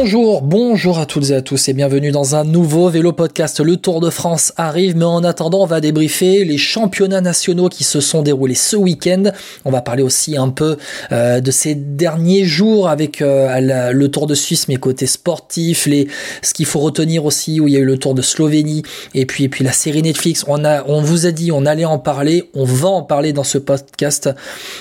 Bonjour, bonjour à toutes et à tous et bienvenue dans un nouveau vélo podcast. Le Tour de France arrive, mais en attendant, on va débriefer les championnats nationaux qui se sont déroulés ce week-end. On va parler aussi un peu euh, de ces derniers jours avec euh, le Tour de Suisse, mais côté sportif, les, ce qu'il faut retenir aussi, où il y a eu le Tour de Slovénie et puis, et puis la série Netflix. On, a, on vous a dit, on allait en parler, on va en parler dans ce podcast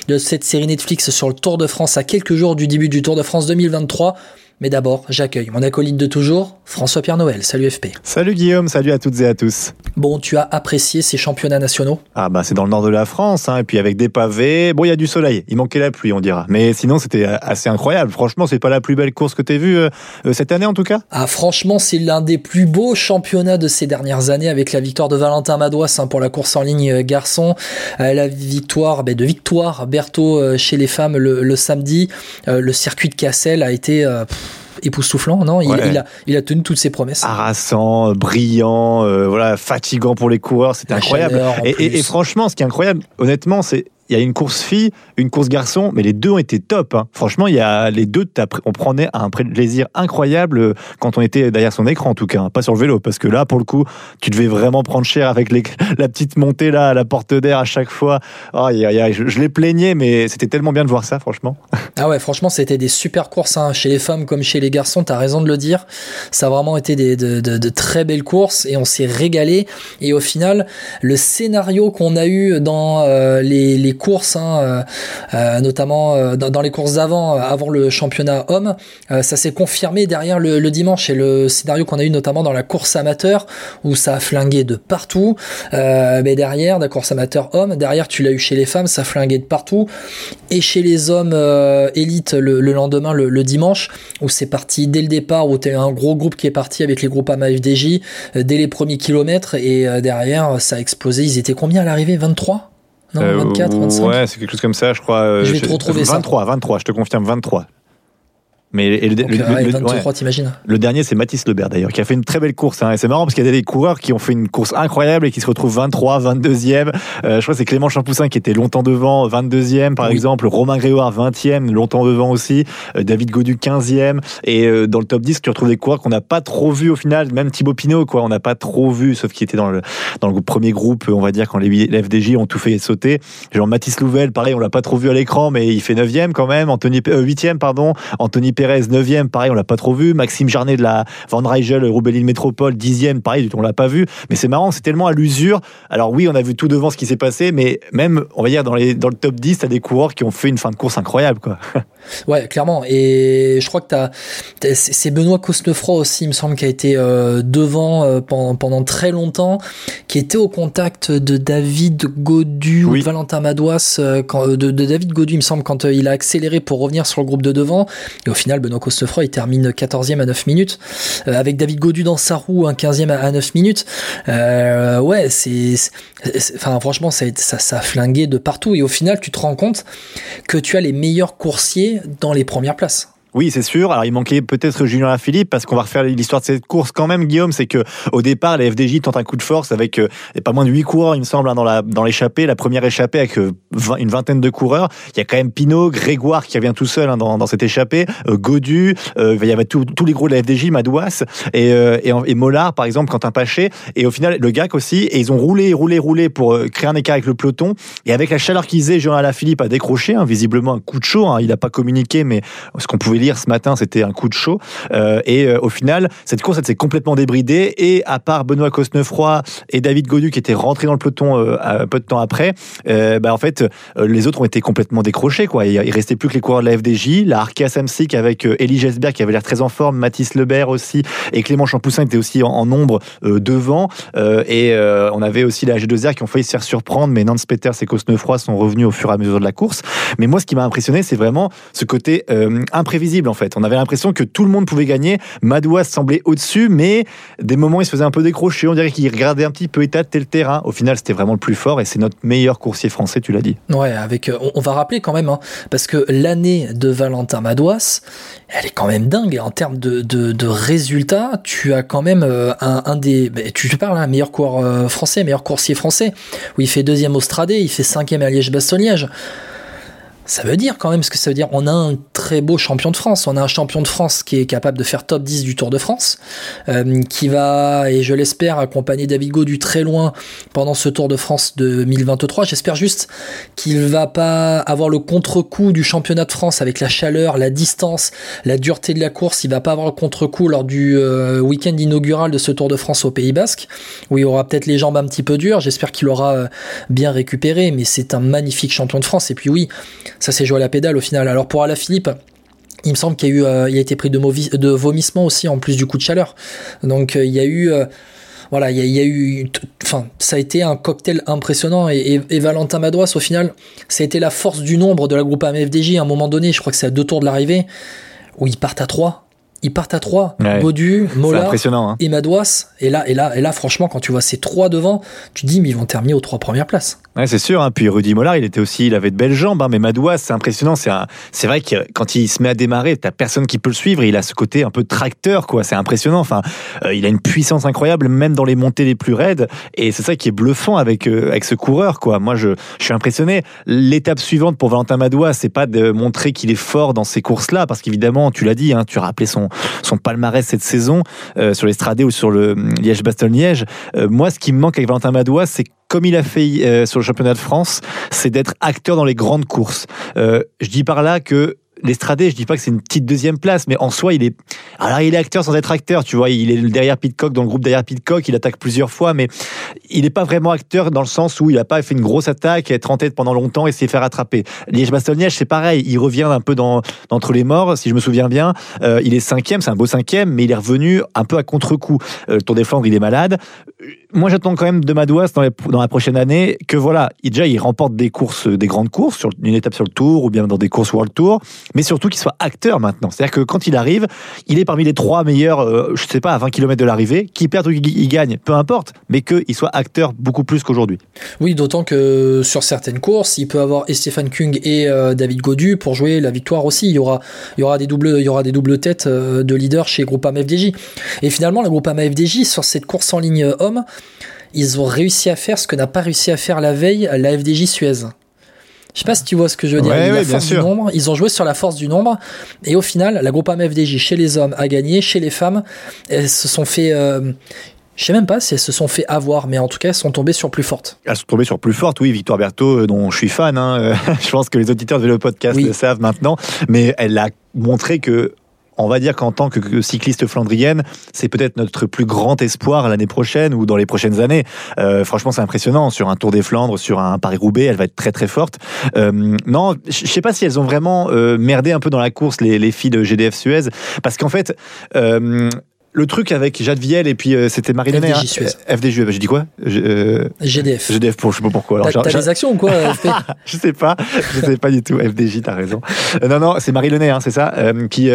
de cette série Netflix sur le Tour de France à quelques jours du début du Tour de France 2023. Mais d'abord, j'accueille mon acolyte de toujours, François Pierre Noël. Salut FP. Salut Guillaume, salut à toutes et à tous. Bon, tu as apprécié ces championnats nationaux? Ah bah c'est dans le nord de la France, hein, et puis avec des pavés. Bon, il y a du soleil, il manquait la pluie, on dira. Mais sinon, c'était assez incroyable. Franchement, c'est pas la plus belle course que t'aies vue euh, euh, cette année en tout cas? Ah franchement, c'est l'un des plus beaux championnats de ces dernières années avec la victoire de Valentin Madouas hein, pour la course en ligne euh, garçon, la victoire ben, de Victoire Berthaud chez les femmes le, samedi. le circuit de Cassel a été époustouflant, non il, a, il a tenu toutes ses promesses. Harassant, brillant, euh, voilà, fatigant pour les coureurs, c'était incroyable. et, franchement, ce qui est incroyable, honnêtement, c'est il y a une course fille, une course garçon, mais les deux ont été top. Hein. Franchement, il y a les deux, on prenait un plaisir incroyable euh, quand on était derrière son écran, en tout cas, hein. pas sur le vélo, parce que là, pour le coup, tu devais vraiment prendre cher avec la petite montée là, à la porte d'air à chaque fois. Oh, je, je les plaignais, mais c'était tellement bien de voir ça, franchement. Ah ouais, franchement, c'était des super courses hein. chez les femmes comme chez les garçons. T'as raison de le dire. Ça a vraiment été de très belles courses et on s'est régalé. Et au final, le scénario qu'on a eu dans euh, les, les courses, hein, euh, euh, notamment euh, dans, les courses d'avant, avant le championnat homme, ça s'est confirmé derrière le, dimanche et le scénario qu'on a eu notamment dans la course amateur où ça a flingué de partout. mais derrière, la course amateur homme, derrière tu l'as eu chez les femmes, ça a flingué de partout. Et chez les hommes élites le, lendemain, le, dimanche, où c'est parti dès le départ, où tu as un gros groupe qui est parti avec les groupes AMA-FDJ dès les premiers kilomètres et derrière ça a explosé. Ils étaient combien à l'arrivée? 23 non, 24, 25 Ouais, c'est quelque chose comme ça, je crois. Euh, je vais te retrouver 23, 23, je te confirme 23. Mais le, le, dernier, c'est Mathis Lebert d'ailleurs, qui a fait une très belle course. Hein. Et c'est marrant parce qu'il y a des coureurs qui ont fait une course incroyable et qui se retrouvent 23, 22e. Euh, je crois que c'est Clément Champoussin qui était longtemps devant, 22e par exemple. Romain Grégoire, 20e, longtemps devant aussi. Euh, David Godu, 15e. Et euh, dans le top 10, tu retrouves des coureurs qu'on n'a pas trop vus au final. Même Thibaut Pinot, quoi, on n'a pas trop vu, sauf qu'il était dans le, dans le premier groupe, on va dire, quand les, les FDJ ont tout fait sauter. Genre Mathis Louvel, pareil, on l'a pas trop vu à l'écran, mais il fait 9e quand même. Anthony, 8e, pardon. Anthony Pérez 9e, pareil, on l'a pas trop vu. Maxime Jarnet de la Van Rijel, Roubaix Métropole, 10e, pareil, on l'a pas vu. Mais c'est marrant, c'est tellement à l'usure. Alors oui, on a vu tout devant ce qui s'est passé, mais même, on va dire, dans, le top 10, t'as des coureurs qui ont fait une fin de course incroyable, quoi. Ouais, clairement. Et je crois que t'as, c'est Benoît Cosnefroy aussi, il me semble, qui a été euh, devant euh, pendant, pendant très longtemps, qui était au contact de David Godu ou de Valentin Madouas, euh, quand, de, de, David Godu, il me semble, quand il a accéléré pour revenir sur le groupe de devant. Et au final, Benoît Costefroy, il termine 14e à 9 minutes, avec David Godu dans sa roue, un 15e à 9 minutes. Ouais, c'est, enfin, franchement, ça, ça, ça a flingué de partout. Et au final, tu te rends compte que tu as les meilleurs coursiers dans les premières places. Oui, c'est sûr. Alors, il manquait peut-être Julien Philippe parce qu'on va refaire l'histoire de cette course quand même, Guillaume. C'est que au départ, les FDJ tentent un coup de force avec euh, pas moins de 8 coureurs, il me semble, hein, dans la l'échappée. La première échappée avec euh, une vingtaine de coureurs. Il y a quand même Pinot, Grégoire qui revient tout seul hein, dans, dans cette échappée, euh, Godu, il y avait tous les gros de la FDJ, Madouas et, et, Mollard, par exemple, Quentin Paché. Et au final, le GAC aussi. Et ils ont roulé, roulé, roulé pour créer un écart avec le peloton. Et avec la chaleur qu'ils aient, Julien Philippe a décroché, hein, visiblement un coup de chaud. Il n'a pas communiqué, mais ce qu'on pouvait lire ce matin, c'était un coup de chaud. Euh, et euh, au final, cette course, elle s'est complètement débridée. Et à part Benoît Cosnefroy et David Godu qui étaient rentrés dans le peloton euh, peu de temps après, bah, en fait, les autres ont été complètement décrochés. Quoi. Il, il restait plus que les coureurs de la FDJ, la Arkea Samsic avec Elie Gesberg qui avait l'air très en forme, Mathis Lebert aussi, et Clément Champoussin était aussi en, nombre devant. et on avait aussi la G2R qui ont failli se faire surprendre, mais Nance Peters et Cosnefroy sont revenus au fur et à mesure de la course. Mais moi, ce qui m'a impressionné, c'est vraiment ce côté imprévisible en fait. On avait l'impression que tout le monde pouvait gagner. Madouas semblait au-dessus, mais des moments, il se faisait un peu décrocher. On dirait qu'il regardait un petit peu étater le terrain. Au final, c'était vraiment le plus fort et c'est notre meilleur coursier français, tu l'as dit. Ouais, avec, euh, on, va rappeler quand même, hein, parce que l'année de Valentin Madouas, elle est quand même dingue. En termes de, résultats, tu as quand même euh, un, des. Bah, tu, parles, un hein, meilleur coureur euh, français, meilleur coursier français, où il fait deuxième au Stradé, il fait cinquième à Liège-Bastogne-Liège. Ça veut dire quand même ce que ça veut dire. On a un très beau champion de France. On a un champion de France qui est capable de faire top 10 du Tour de France, euh, qui va, et je l'espère, accompagner David Gaudu très loin pendant ce Tour de France 2023. J'espère juste qu'il va pas avoir le contre-coup du championnat de France avec la chaleur, la distance, la dureté de la course. Il va pas avoir le contre-coup lors du euh, week-end inaugural de ce Tour de France au Pays Basque, où il aura peut-être les jambes un petit peu dures. J'espère qu'il aura euh, bien récupéré, mais c'est un magnifique champion de France. Et puis oui, ça s'est joué à la pédale au final. Alors pour Alaphilippe, il me semble qu'il y a eu, euh, il a été pris de, de vomissement aussi en plus du coup de chaleur. Donc il y a eu voilà, il y, a eu, enfin, ça a été un cocktail impressionnant et, Valentin Madouas, au final, ça a été la force du nombre de la groupe AMFDJ à un moment donné. Je crois que c'est à deux tours de l'arrivée où ils partent à trois ils partent à trois. Ouais. Baudu, Mola hein. et Madouas. Et là, et là, et là, franchement, quand tu vois ces trois devant, tu te dis, mais ils vont terminer aux trois premières places. Ouais, c'est sûr. Hein. Puis Rudy Mollard, il était aussi, il avait de belles jambes, hein. mais Madouas, c'est impressionnant. C'est c'est vrai que quand il se met à démarrer, t'as personne qui peut le suivre. il a ce côté un peu tracteur, quoi. C'est impressionnant. Enfin, euh, il a une puissance incroyable, même dans les montées les plus raides. Et c'est ça qui est bluffant avec euh, avec ce coureur, quoi. Moi, je, je suis impressionné. L'étape suivante pour Valentin Madouas, c'est pas de montrer qu'il est fort dans ces courses-là, parce qu'évidemment, tu l'as dit, hein, tu rappelé son son palmarès cette saison euh, sur l'Estradé ou sur le Liège-Bastogne-Liège. Euh, moi, ce qui me manque avec Valentin Madois, c'est comme il a fait euh, sur le championnat de France, c'est d'être acteur dans les grandes courses. je dis par là que l'Estradé, je dis pas que c'est une petite deuxième place, mais en soi, il est. Alors, il est acteur sans être acteur, tu vois. Il est derrière Pitcock, dans le groupe derrière Pitcock, il attaque plusieurs fois, mais il n'est pas vraiment acteur dans le sens où il n'a pas fait une grosse attaque, être en tête pendant longtemps et s'est fait rattraper. Liège-Bastogne-Liège, c'est pareil. Il revient un peu dans, entre les morts, si je me souviens bien. Euh, il est cinquième, c'est un beau cinquième, mais il est revenu un peu à contre-coup. Euh, le Tour des Flandres, il est malade. Moi, j'attends quand même de Madouas dans, la prochaine année que voilà, il, déjà, il remporte des courses, des grandes courses, sur une étape sur le Tour ou bien dans des courses World Tour mais surtout qu'il soit acteur maintenant. C'est-à-dire que quand il arrive, il est parmi les trois meilleurs, euh, je sais pas, à 20 km de l'arrivée, qui perd ou qui gagne, peu importe, mais qu'il soit acteur beaucoup plus qu'aujourd'hui. Oui, d'autant que sur certaines courses, il peut avoir Stéphane Kung et euh, David Godu pour jouer la victoire aussi. Il y aura, il y aura des doubles, il y aura des doubles têtes euh, de leader chez Groupama FDJ. Et finalement, le Groupama FDJ sur cette course en ligne homme, ils ont réussi à faire ce que n'a pas réussi à faire la veille la FDJ Suez. Je sais pas si tu vois ce que je veux dire. la force du nombre. Ils ont joué sur la force du nombre. Et au final, la groupe AMFDJ chez les hommes a gagné. Chez les femmes, elles se sont fait. Euh, je sais même pas si elles se sont fait avoir, mais en tout cas, elles sont tombées sur plus fortes. Elles sont tombées sur plus fortes, oui. Victoire Berthaud, euh, dont je suis fan, hein, je pense que les auditeurs de le podcast le savent maintenant, mais elle a montré que on va dire qu'en tant que cycliste flandrienne, c'est peut-être notre plus grand espoir l'année prochaine ou dans les prochaines années. Euh, franchement, c'est impressionnant. Sur un Tour des Flandres, sur un Paris-Roubaix, elle va être très très forte. Euh, non, je sais pas si elles ont vraiment euh, merdé un peu dans la course, les, les filles de GDF Suez, parce qu'en fait, le truc avec Jade Viel et puis euh, c'était Marie FDJ hein. Suez. FDJ, j'ai dit quoi? Euh, GDF. GDF, pour, je sais pas pourquoi. T'as des actions ou quoi Je sais pas, je sais pas du tout. FDJ, t'as raison. Euh, non, non, c'est Marie Lenay, hein, c'est ça, qui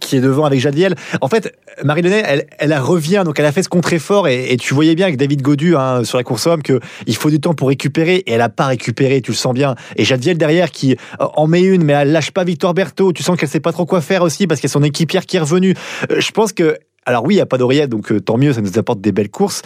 qui est devant avec Jade Viel. En fait, Marie Lenay, elle, elle revient, donc elle a fait ce contre-effort et, et, tu voyais bien avec David Godu hein, sur la course homme que il faut du temps pour récupérer et elle a pas récupéré, tu le sens bien. Et Jade Viel derrière qui en met une, mais elle lâche pas Victoire Berthaud. Tu sens qu'elle sait pas trop quoi faire aussi parce qu'il y a son équipière qui est revenue. je pense que alors oui, il n'y a pas d'oreillette, donc euh, tant mieux, ça nous apporte des belles courses.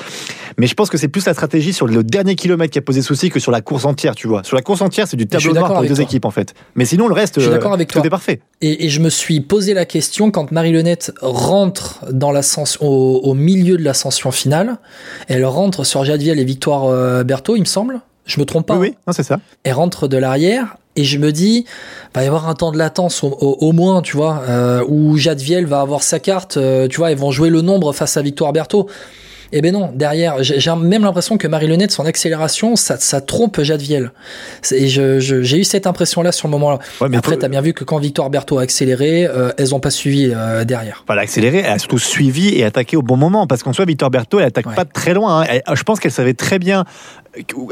Mais je pense que c'est plus la stratégie sur le dernier kilomètre qui a posé souci que sur la course entière, tu vois. Sur la course entière, c'est du tableau noir pour les deux équipes, en fait. Mais sinon, le reste, je avec tout est parfait. Et, je me suis posé la question quand Marie Lenette rentre dans l'ascension, au, milieu de l'ascension finale. Elle rentre sur Jadviel et Victoire euh, Berthaud, il me semble. Je me trompe pas. Oui, oui, c'est ça. Elle rentre de l'arrière et je me dis, va y avoir un temps de latence au, moins, tu vois, euh, où Jadviel va avoir sa carte, euh, tu vois, ils vont jouer le nombre face à Victoire Berthaud. Eh ben non, derrière, j'ai même l'impression que Marie Lenette, son accélération, ça, ça trompe Jadviel. Et j'ai eu cette impression-là sur le moment-là. Ouais, Après, tu as bien vu que quand Victoire Berthaud a accéléré, euh, elles ont pas suivi euh, derrière. Voilà, accéléré, elle a surtout suivi et attaqué au bon moment. Parce qu'en soi, Victoire Berthaud, elle attaque pas très loin. Hein. je pense qu'elle savait très bien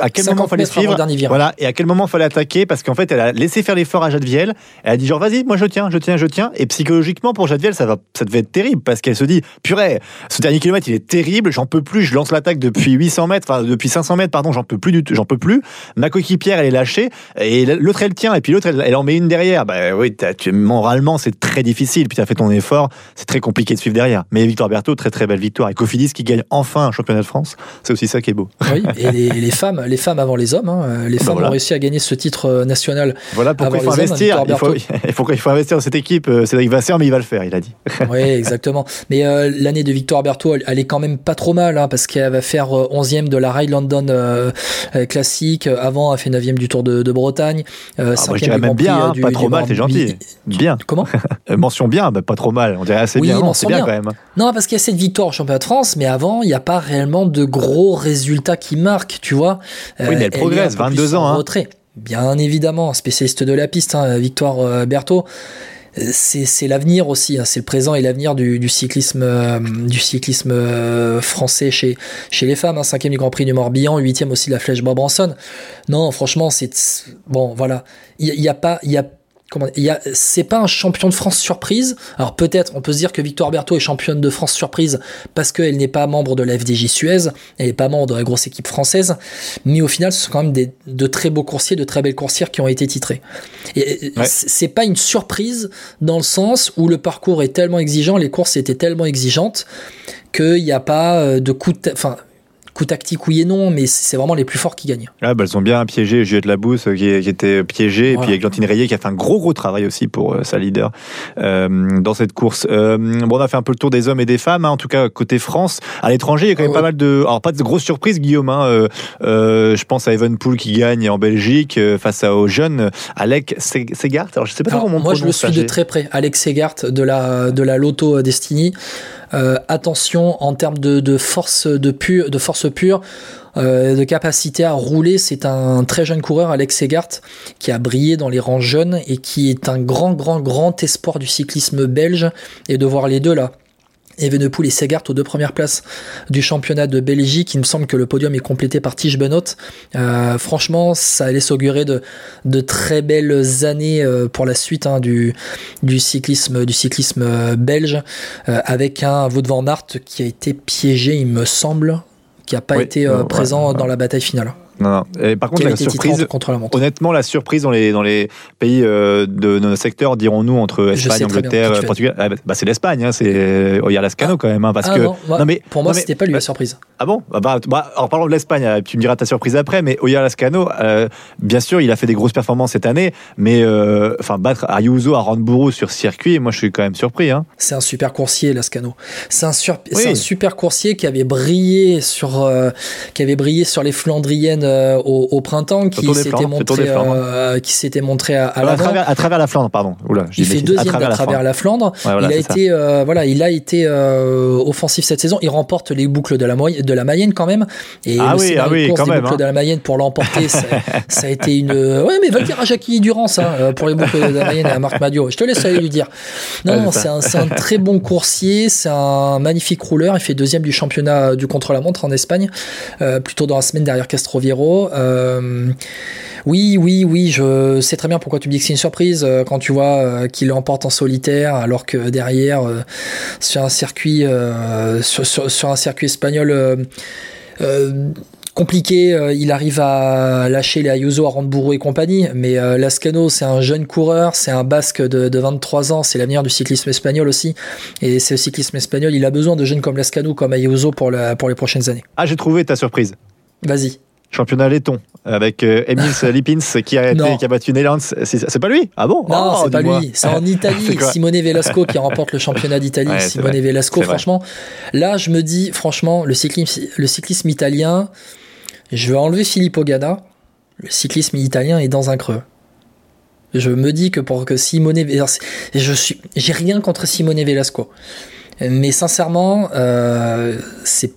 à quel moment fallait suivre voilà et à quel moment fallait attaquer parce qu'en fait elle a laissé faire l'effort à Jadviel elle a dit genre vas-y moi je tiens je tiens je tiens. Et psychologiquement pour Jadviel ça va ça devait être terrible parce qu'elle se dit purée ce dernier kilomètre il est terrible j'en peux plus je lance l'attaque depuis 800 mètres enfin depuis 500 mètres pardon j'en peux plus du j'en peux plus. Ma coéquipière elle est lâchée et l'autre elle tient et puis l'autre elle, en met une derrière. Bah oui tu, moralement c'est très difficile puis tu as fait ton effort c'est très compliqué de suivre derrière. Mais Victoire Berthaud très très belle victoire. Et Cofidis qui gagne enfin un championnat de France c'est aussi ça qui est beau. Oui et les les femmes, les femmes avant les hommes. Hein. Les bah femmes voilà. ont réussi à gagner ce titre national. Voilà pourquoi il faut les investir. Il faut, il faut, il faut investir dans cette équipe. Euh, Cédric Vasseur, mais il va le faire, il a dit. Oui, exactement. Mais euh, l'année de Victoire Berthaud, elle, elle est quand même pas trop mal, hein, parce qu'elle va faire euh, 11e de la Ride London euh, euh, classique. Avant, elle fait 9e du Tour de, de Bretagne. Euh, Ah, moi, je 5e dirais du même bien, euh, hein, du- pas trop mal, t'es Morbihan. gentil. Bien. Comment Euh, mention bien, bah, pas trop mal. On dirait assez Oui, bien. C'est bien, bien. quand même. Non, parce qu'il y a cette victoire au championnat de France, mais avant, il n'y a pas réellement de gros résultats qui marquent, tu vois. Oui, mais elle un progresse, peu plus 22 ans, hein. retrait. Bien évidemment, spécialiste de la piste, hein, Victoire euh, Berthaud. Euh, C'est l'avenir aussi, hein, c'est le présent et l'avenir du, du cyclisme, euh, du cyclisme euh, français chez, chez les femmes. Hein, cinquième du Grand Prix du Morbihan, huitième aussi de la Flèche Brabranson. Non, franchement, c'est bon, voilà. Il y, a pas, y a comment, il y a, c'est pas un champion de France surprise. Alors peut-être, on peut se dire que Victoire Berthaud est championne de France surprise parce qu'elle n'est pas membre de la FDJ Suez, elle n'est pas membre de la grosse équipe française, mais au final, ce sont quand même des, de très beaux coursiers, de très belles coursières qui ont été titrés. Et Ouais. c'est pas une surprise dans le sens où le parcours est tellement exigeant, les courses étaient tellement exigeantes qu'il n'y a pas euh, de coup de, enfin, coup tactique oui et non, mais c'est vraiment les plus forts qui gagnent. Ah, bah, elles ont bien piégé Juliette Labousse euh, qui, qui était piégée Voilà. et puis Églantine Rayet qui a fait un gros gros travail aussi pour euh, sa leader euh, dans cette course. Euh, bon, on a fait un peu le tour des hommes et des femmes, hein, en tout cas côté France. À l'étranger, il y a quand même Ah pas mal de, alors pas de grosses surprises, Guillaume. Hein, je pense à Evenpool qui gagne en Belgique face à, aux jeunes Alec Se- Segart. Alors je sais pas Alors, comment on moi, je le suis de très près. Alex Segart de la, de la Lotto Destiny. Attention en termes de, de force de pure, de force pure, euh, de capacité à rouler. C'est un très jeune coureur, Alex Segart, qui a brillé dans les rangs jeunes et qui est un grand, grand, grand espoir du cyclisme belge. Et de voir les deux là. Evenepoel et Segart aux deux premières places du championnat de Belgique. Il me semble que le podium est complété par Tige Benoît. Euh, franchement, ça laisse augurer de, très belles années euh, pour la suite hein, du, du cyclisme, du cyclisme euh, belge, avec un Wout van qui a été piégé, il me semble, qui n'a pas Oui, été euh, ouais, présent ouais. dans la bataille finale. Non, non. Et par contre, la surprise, contre la. Honnêtement, la surprise dans les, dans les pays euh, de nos secteurs, dirons-nous, entre Espagne, Angleterre, Portugal, ah, bah, bah, c'est l'Espagne, hein, c'est euh, Oyer Lascano quand même, hein, parce Ah que. non, non, mais- pour moi, c'était pas lui la surprise. Ah bon bah, bah, bah, En parlant de l'Espagne, euh, tu me diras ta surprise après, mais Oyer Lascano, euh, bien sûr, il a fait des grosses performances cette année, mais euh, battre Ayuso à Randbourou sur circuit, moi je suis quand même surpris. Hein. C'est un super coursier, Lascano. C'est un, sur- Oui. c'est un super coursier qui avait brillé sur, qui avait brillé sur les Flandriennes euh, au, au printemps, qui Tour des s'était montré, euh, qui s'était montré à, à à, l'avant. travers, à travers la Flandre, pardon. Oula, Il fait deuxième à travers, la Flandre. Ouais, voilà, il a ça. été, euh, voilà, il a été euh, offensif cette saison. Il remporte les boucles de la, de la Mayenne quand même. Et Ah le oui, ah oui, quand des même, boucles hein. de la Mayenne pour l'emporter, ça, ça a été une. Ouais, mais va le dire à Jackie Durance hein, euh, pour les boucles de la Mayenne et à Marc Madio. Je te laisse aller lui dire. Non, Ouais, non, c'est ça. un, très bon coursier, c'est un magnifique rouleur. Il fait deuxième du championnat du contre-la-montre en Espagne, euh, plutôt dans la semaine derrière Euh, oui, oui, oui, je sais très bien pourquoi tu me dis que c'est une surprise euh, quand tu vois euh, qu'il l'emporte en solitaire, alors que derrière, sur un circuit, sur, sur- sur un circuit espagnol. compliqué, euh, il arrive à lâcher les Ayuso, à Randbourou et compagnie, mais euh, Lascano c'est un jeune coureur, c'est un basque de, de 23 ans, c'est l'avenir du cyclisme espagnol aussi, et ce cyclisme espagnol, il a besoin de jeunes comme Lascano, comme Ayuso pour, la, pour les prochaines années. Ah, j'ai trouvé ta surprise. Vas-y. Championnat laiton avec euh, Emils Lipins qui a, été, qui a battu Neylands. C'est pas lui? Ah bon? Non, Oh, c'est pas lui. C'est en Italie. Simone Velasco qui remporte le championnat d'Italie. Ouais, Simone. Velasco, vrai. franchement. Là, je me dis, franchement, le cyclisme, le cyclisme italien, je vais enlever Filippo Ganna. Le cyclisme italien est dans un creux. Je me dis que pour que Simone Velasco, je suis, j'ai rien contre Simone Velasco. Mais sincèrement, euh, c'est,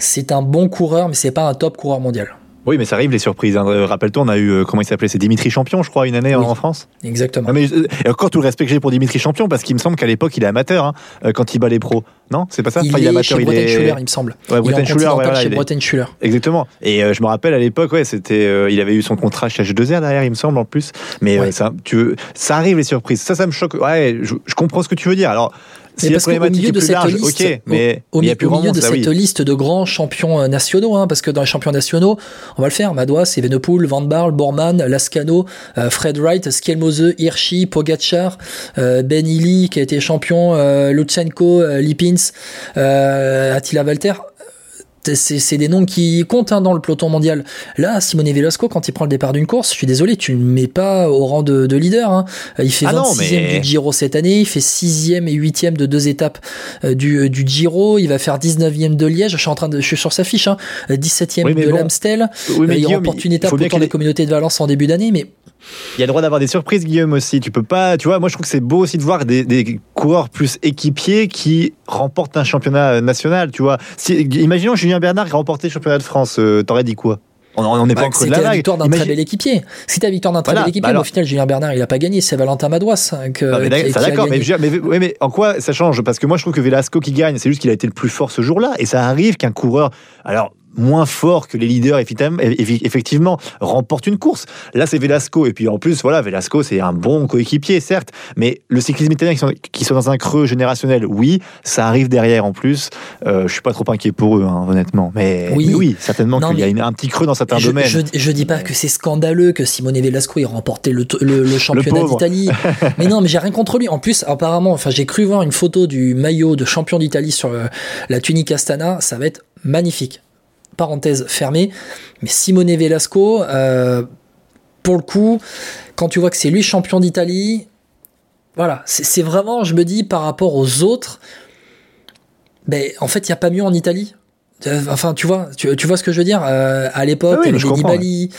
c'est un bon coureur, mais c'est pas un top coureur mondial. Oui, mais ça arrive les surprises. hein. Euh, Rappelle-toi, on a eu, euh, comment il s'appelait? C'est Dimitri Champion, je crois, une année en- Oui. en France. Exactement. Ah, mais, euh, et encore tout le respect que j'ai pour Dimitri Champion, parce qu'il me semble qu'à l'époque, il est amateur hein, quand il bat les pros. Non? C'est pas ça? Il, Enfin, est amateur, chez il est- Schuller, il me semble. Ouais, il est en Schuller, ouais, voilà, chez il est- Bretagne Schuller. Exactement. Et euh, je me rappelle à l'époque, ouais, c'était, il avait eu son contrat chez H2R derrière, il me semble en plus. Mais Ouais. ça, tu veux- ça arrive les surprises. Ça, ça me choque. Ouais, je, je comprends ce que tu veux dire. Alors, si la parce qu'au milieu de cette large, liste, mais au, milieu de ça, cette oui. liste de grands champions euh, nationaux, hein, parce que dans les champions nationaux, on va le faire, Madouas, Evenepoel, Van Barle, Bormann, Lascano, euh, Fred Wright, Skelmose, Hirschi, Pogacar, euh, Ben Illy qui a été champion, euh, Lutsenko, Lipins, Attila Valter. C'est des noms qui comptent hein, dans le peloton mondial. Là, Simone Velasco, quand il prend le départ d'une course, je suis désolé, tu ne mets pas au rang de, leader. Hein. Il fait 26e ah du Giro cette année, il fait 6e et 8e de deux étapes euh, du, du Giro, il va faire 19e de Liège, je suis en train de, je suis sur sa fiche, hein, 17e de l'Amstel, il remporte une étape autour des communautés de Valence en début d'année, mais il y a le droit d'avoir des surprises, Guillaume aussi. Tu peux pas, tu vois, moi je trouve que c'est beau aussi de voir des, coureurs plus équipiers qui remportent un championnat national, tu vois. Si, imaginons Julien Bernard remporté le championnat de France, euh, t'aurais dit quoi? On n'est pas encore de la, la victoire d'un très bel équipier. Si la victoire d'un très bel équipier, bah au final, Julien Bernard, il a pas gagné. C'est Valentin Madouas hein, que. d'accord, mais, mais, mais, en quoi ça change? Parce que moi, je trouve que Velasco qui gagne, c'est juste qu'il a été le plus fort ce jour-là. Et ça arrive qu'un coureur. Alors, moins fort que les leaders, effectivement, remporte une course. Là, c'est Velasco. Et puis en plus, voilà, Velasco, c'est un bon coéquipier, certes. Mais le cyclisme italien qui sont, dans un creux générationnel, oui, ça arrive derrière en plus. Euh, je suis pas trop inquiet pour eux, hein, honnêtement. Mais oui, oui certainement qu'il y a un petit creux dans certains domaines. Je, je dis pas que c'est scandaleux que Simone Velasco ait remporté le, le, championnat d'Italie. mais non, mais j'ai rien contre lui. En plus, apparemment, enfin, j'ai cru voir une photo du maillot de champion d'Italie sur euh, la tunique Astana. Ça va être magnifique parenthèse fermée. Mais Simone Velasco, euh, pour le coup, quand tu vois que c'est lui champion d'Italie, voilà, c'est vraiment, je me dis, par rapport aux autres, ben, en fait, il n'y a pas mieux en Italie. Euh, enfin, tu vois, tu, vois ce que je veux dire. Euh, à l'époque, tu t'avais Nibali,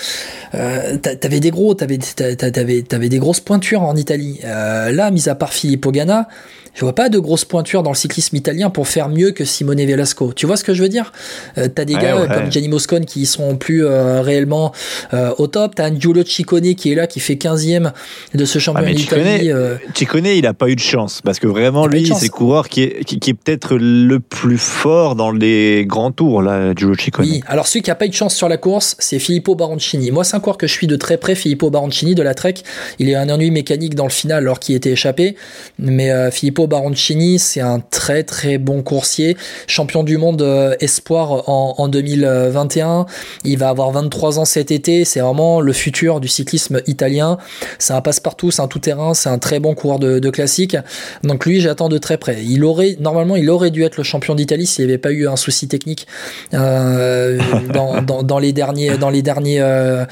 t'avais des gros, t'avais, t'avais, des grosses pointures en Italie. là, mis à part Filippo Ganna, je vois pas de grosses pointures dans le cyclisme italien pour faire mieux que Simone Velasco. Tu vois ce que je veux dire? Euh, T'as des gars comme Gianni Moscone qui sont plus euh, réellement euh, au top. T'as Giulio Ciccone qui est là, qui fait 15e de ce championnat ah, d'Italie. Ciccone, il a pas eu de chance parce que vraiment lui, c'est le coureur qui est, qui, est peut-être le plus fort dans les grands tours là, Giulio Ciccone. Oui. Alors celui qui a pas eu de chance sur la course, c'est Filippo Baroncini. Moi, c'est un coureur que je suis de très près. Filippo Baroncini de la Trek. Il a un ennui mécanique dans le final alors qu'il était échappé, mais Filippo Baroncini, c'est un très très bon coursier, champion du monde euh, espoir en, 2021. Il va avoir 23 ans cet été. C'est vraiment le futur du cyclisme italien. C'est un passe-partout, c'est un tout-terrain, c'est un très bon coureur de, classique. Donc lui, j'attends de très près. Il aurait normalement, il aurait dû être le champion d'Italie s'il n'y avait pas eu un souci technique euh, dans, les derniers dans les derniers euh,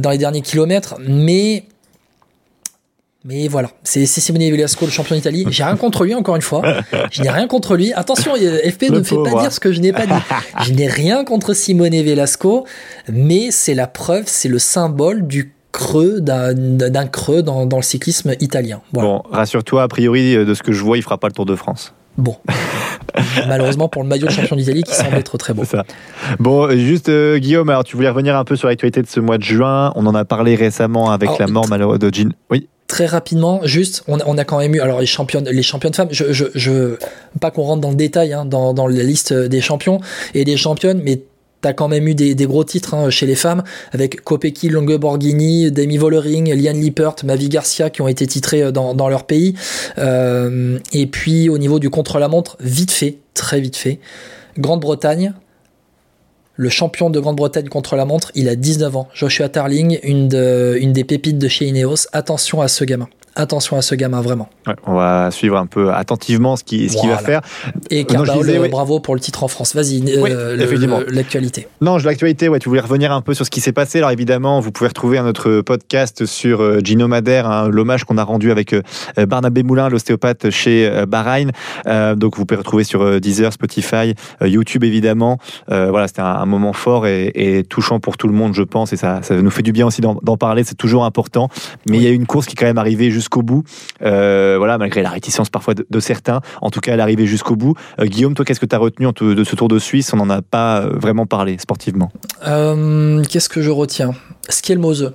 dans les derniers kilomètres, mais mais voilà, c'est Simone Velasco, le champion d'Italie. J'ai rien contre lui, encore une fois. Je n'ai rien contre lui. Attention, FP ne me fait pas dire ce que je n'ai pas dit. Je n'ai rien contre Simone Velasco, mais c'est la preuve, c'est le symbole du creux d'un creux dans, le cyclisme italien. Bon, rassure-toi, a priori, de ce que je vois, il fera pas le Tour de France. Bon. Malheureusement pour le maillot de champion d'Italie qui semble être très beau. Ça. Bon, juste euh, Guillaume, alors tu voulais revenir un peu sur l'actualité de ce mois de juin. On en a parlé récemment avec la mort malheureuse de Jean. Oui très rapidement, juste, on, a quand même eu, alors les championnes, les championnes femmes, je, je, je pas qu'on rentre dans le détail, hein, dans, dans la liste des champions et des championnes, mais T'as quand même eu des, gros titres hein, chez les femmes avec Kopecky, Longue Borghini, Demi Vollering, Liane Lippert, Mavi Garcia qui ont été titrés euh, dans, leur pays. Euh, et puis au niveau du contre-la-montre, vite fait, très vite fait. Grande-Bretagne, le champion de Grande-Bretagne contre la montre, il a 19 ans. Joshua Tarling, une des pépites de chez Ineos. Attention à ce gamin attention à ce gamin vraiment. on va suivre un peu attentivement ce qu'il ce va faire. Et Carbaol, bravo pour le titre en France. Vas-y, euh, l'actualité. Non, l'actualité, ouais, tu voulais revenir un peu sur ce qui s'est passé. Alors évidemment, vous pouvez retrouver notre podcast sur euh, Gino Madère, hein, l'hommage qu'on a rendu avec euh, Barnabé Moulin, l'ostéopathe chez Bahreïn. donc vous pouvez retrouver sur Deezer, Spotify, YouTube évidemment. voilà, c'était un, moment fort et, touchant pour tout le monde, je pense, et ça, ça nous fait du bien aussi d'en parler. C'est toujours important. Mais il y a une course qui est quand même arrivée jusqu'au bout. Euh, voilà, malgré la réticence parfois de, certains. En tout cas, elle arrivée jusqu'au bout. Euh, Guillaume, toi, qu'est-ce que tu as retenu de ce Tour de Suisse? On n'en a pas euh, vraiment parlé sportivement. qu'est-ce que je retiens? Skielmose.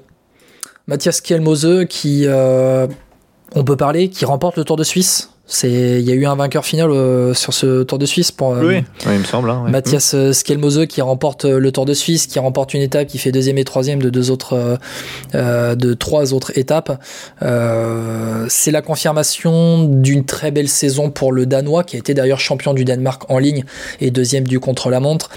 Mathias Skielmose qui, on peut parler, qui remporte le Tour de Suisse c'est, il y a eu un vainqueur final euh, sur ce Tour de Suisse pour euh, oui, il me semble. Hein, Mathias euh, Skelmose qui remporte le Tour de Suisse, qui remporte une étape, qui fait deuxième et troisième de deux autres, de trois autres étapes. c'est la confirmation d'une très belle saison pour le Danois, qui a été d'ailleurs champion du Danemark en ligne et deuxième du contre-la-montre,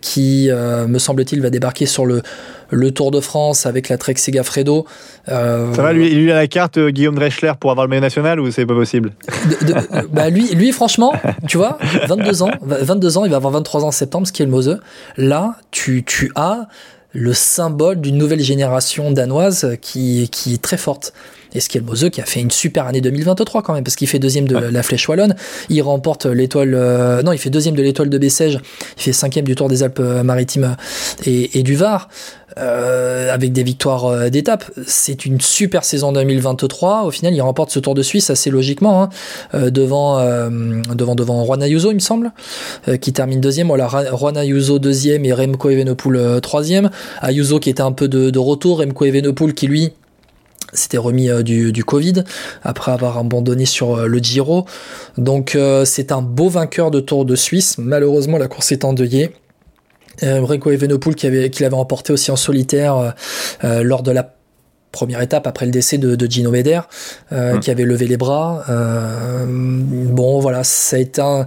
qui, me semble-t-il, va débarquer sur le le Tour de France avec la Trek Segafredo. Euh, ça va, lui, lui a la carte euh, Guillaume Dreschler pour avoir le maillot national ou c'est pas possible? Bah lui, lui, franchement, tu vois, 22 ans, 22 ans, il va avoir 23 ans en septembre, ce qui est le Mose. Là, tu, tu as le symbole d'une nouvelle génération danoise qui, qui est très forte. Et Mose qui a fait une super année 2023 quand même, parce qu'il fait deuxième de la Flèche Wallonne, il remporte l'étoile, euh, non, il fait deuxième de l'étoile de Bessèges, il fait cinquième du Tour des Alpes-Maritimes et, du Var. Euh, avec des victoires euh, d'étape. C'est une super saison 2023. Au final, il remporte ce Tour de Suisse assez logiquement hein, euh, devant devant devant Juan Ayuso, il me semble, qui termine deuxième. Voilà, Juan Ayuso deuxième et Remco Evenepoel troisième. Ayuso qui était un peu de, de retour, Remco Evenepoel qui lui s'était remis du, du, Covid après avoir abandonné sur le Giro. Donc c'est un beau vainqueur de Tour de Suisse. Malheureusement, la course est endeuillée. Euh, Renko Evenepoel qui avait qui l'avait remporté aussi en solitaire euh, euh, lors de la première étape après le décès de, de Gino Meder hum. qui avait levé les bras bon voilà ça a été un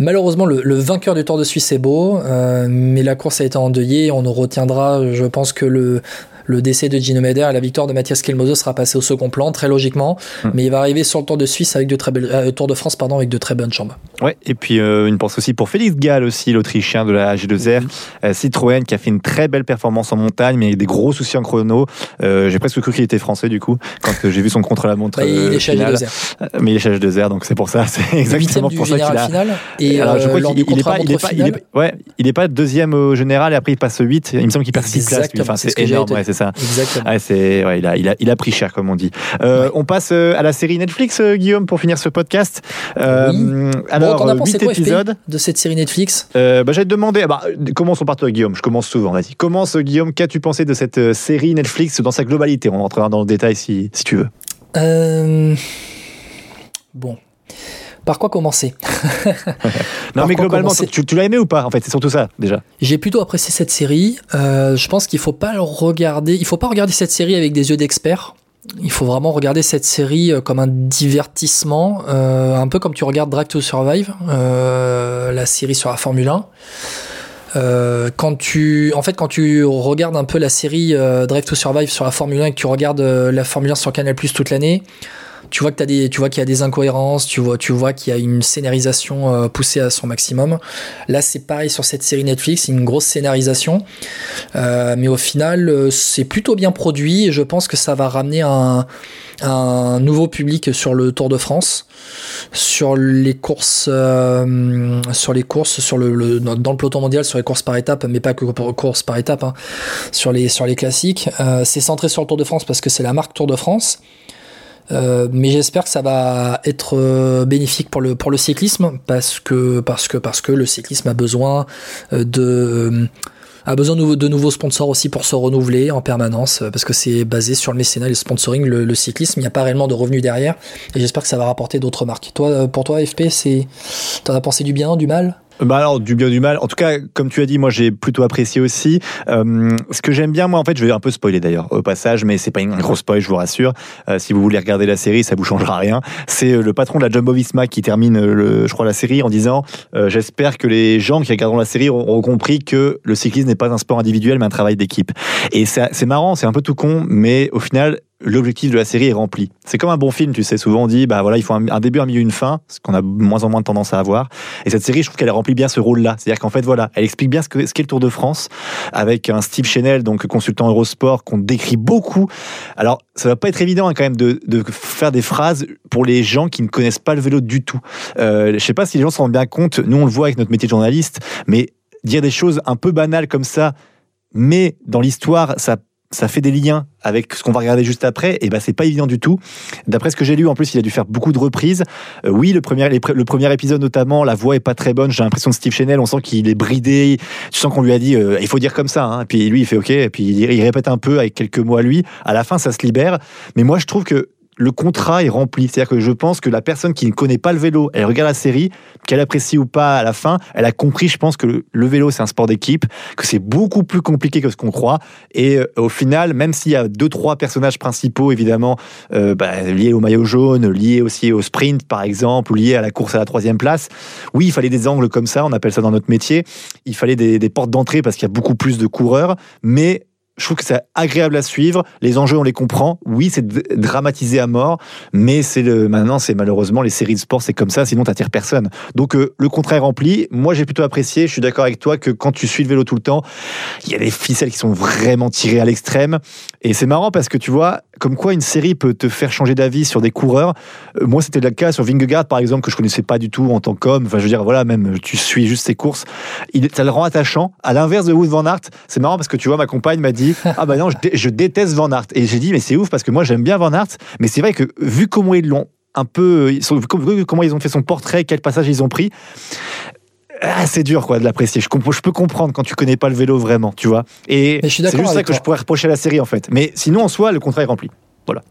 Malheureusement, le, le, vainqueur du Tour de Suisse est beau, mais la course a été endeuillée. On nous retiendra, je pense que le le décès de Gino Meder et la victoire de Mathias Kelmozo sera passé au second plan, très logiquement. Hmm. Mais il va arriver sur le Tour de Suisse avec de très belles, euh, Tour de France pardon avec de très bonnes jambes. Ouais, et puis euh, une pense aussi pour Félix Gall aussi, l'Autrichien de la G2R, euh, Citroën qui a fait une très belle performance en montagne, mais des gros soucis en chrono. j'ai presque cru qu'il était français du coup quand j'ai vu son contre-la-montre. Bah, il est chez G2R. mais il est chez G2R, donc c'est pour ça, c'est exactement pour ça qu'il a. Final, et alors, je crois qu'il il est pas, il est pas, il est, ouais, il est pas deuxième au général et après il passe 8 Il me semble qu'il perd 6 places. Enfin, c'est énorme, ouais, c'est ça. Exactement c'est, ouais, il, a, il, a, il a pris cher, comme on dit. Euh, on passe euh, à la série Netflix, euh, Guillaume, pour finir ce podcast. Euh, Alors, bon, 8 épisodes. de cette série Netflix? Euh, bah, J'allais te demander, bah, commençons par toi, Guillaume. Je commence souvent, vas-y. Commence, Guillaume, qu'as-tu pensé de cette série Netflix dans sa globalité? On rentrera dans le détail si, si tu veux. Bon, par quoi commencer? Non, mais globalement, tu, l'as aimé ou pas? En fait, c'est surtout ça, déjà. J'ai plutôt apprécié cette série. Euh, je pense qu'il faut pas le regarder. Il faut pas regarder cette série avec des yeux d'expert. Il faut vraiment regarder cette série euh, comme un divertissement, euh, un peu comme tu regardes Drive to Survive, la série sur la Formule 1. quand tu, en fait, quand tu regardes un peu la série Drive to Survive sur la Formule 1 et que tu regardes la Formule 1 sur Canal Plus toute l'année, tu vois que des, tu vois qu'il y a des incohérences, tu vois, tu vois qu'il y a une scénarisation euh, poussée à son maximum. Là, c'est pareil sur cette série Netflix, une grosse scénarisation, euh, mais au final, euh, c'est plutôt bien produit et je pense que ça va ramener un, nouveau public sur le Tour de France, sur les courses, sur les courses, sur le, dans le peloton mondial, sur les courses par étapes, mais pas que courses par étapes, hein, sur les sur les classiques. c'est centré sur le Tour de France parce que c'est la marque Tour de France. Euh, mais j'espère que ça va être euh, bénéfique pour le pour le cyclisme parce que parce que parce que le cyclisme a besoin euh, de a besoin de, nouveaux sponsors aussi pour se renouveler en permanence parce que c'est basé sur le mécénat et le sponsoring le, le cyclisme. Il n'y a pas réellement de revenus derrière et j'espère que ça va rapporter d'autres marques. Toi pour toi FP c'est t'en as pensé du bien du mal? Bah alors du bien du mal. En tout cas, comme tu as dit, moi j'ai plutôt apprécié aussi. Euh, ce que j'aime bien, moi en fait, je vais un peu spoiler d'ailleurs au passage, mais c'est pas une gros spoil, je vous rassure. Euh, si vous voulez regarder la série, ça vous changera rien. C'est euh, le patron de la Jumbo-Visma qui termine, le, je crois, la série en disant euh, j'espère que les gens qui regarderont la série auront compris que le cyclisme n'est pas un sport individuel, mais un travail d'équipe. Et c'est marrant, c'est un peu tout con, mais au final, l'objectif de la série est rempli. C'est comme un bon film, tu sais, souvent on dit, bah voilà, il faut un, début, un milieu, une fin, ce qu'on a moins en moins de tendance à avoir. Et cette série, je trouve qu'elle remplit bien ce rôle-là. C'est-à-dire qu'en fait, voilà, elle explique bien ce qu'est le Tour de France, avec un Steve Chenel, donc consultant Eurosport, qu'on décrit beaucoup. Alors, ça va pas être évident hein, quand même de, de, faire des phrases pour les gens qui ne connaissent pas le vélo du tout. Euh, je sais pas si les gens se rendent bien compte, nous on le voit avec notre métier de journaliste, mais dire des choses un peu banales comme ça, mais dans l'histoire, ça ça fait des liens avec ce qu'on va regarder juste après, et ben c'est pas évident du tout. D'après ce que j'ai lu, en plus, il a dû faire beaucoup de reprises. Euh, oui, le premier, le premier épisode notamment, la voix est pas très bonne. J'ai l'impression de Steve Chanel, on sent qu'il est bridé. Tu sens qu'on lui a dit, euh, il faut dire comme ça. Hein. Et puis lui, il fait OK. Et puis il répète un peu avec quelques mots à lui. À la fin, ça se libère. Mais moi, je trouve que le contrat est rempli. C'est-à-dire que je pense que la personne qui ne connaît pas le vélo, elle regarde la série, qu'elle apprécie ou pas à la fin, elle a compris, je pense, que le vélo, c'est un sport d'équipe, que c'est beaucoup plus compliqué que ce qu'on croit. Et euh, au final, même s'il y a deux, trois personnages principaux, évidemment, euh, bah, liés au maillot jaune, liés aussi au sprint, par exemple, liés à la course à la troisième place, oui, il fallait des angles comme ça, on appelle ça dans notre métier. Il fallait des portes d'entrée parce qu'il y a beaucoup plus de coureurs, mais je trouve que c'est agréable à suivre. Les enjeux, on les comprend. Oui, c'est dramatisé à mort, mais c'est le maintenant, c'est malheureusement les séries de sport, c'est comme ça. Sinon, t'attires personne. Donc euh, le contrat est rempli. Moi, j'ai plutôt apprécié. Je suis d'accord avec toi que quand tu suis le vélo tout le temps, il y a des ficelles qui sont vraiment tirées à l'extrême. Et c'est marrant parce que tu vois, comme quoi une série peut te faire changer d'avis sur des coureurs. Euh, moi, c'était le cas sur Vingegaard, par exemple, que je connaissais pas du tout en tant qu'homme. Enfin, je veux dire, voilà, même tu suis juste ses courses. Ça le rend attachant. À l'inverse de Wood Van Aert, c'est marrant parce que tu vois, ma compagne m'a dit ah bah non, je, déteste Van Aert. Et j'ai dit, mais c'est ouf parce que moi j'aime bien Van Aert, mais c'est vrai que vu comment ils l'ont un peu, vu comment ils ont fait son portrait, quel passage ils ont pris, ah, c'est dur quoi de l'apprécier. Je, je, peux comprendre quand tu connais pas le vélo vraiment, tu vois. Et c'est juste ça que je pourrais reprocher à la série en fait. Mais sinon en soi, le contrat est rempli.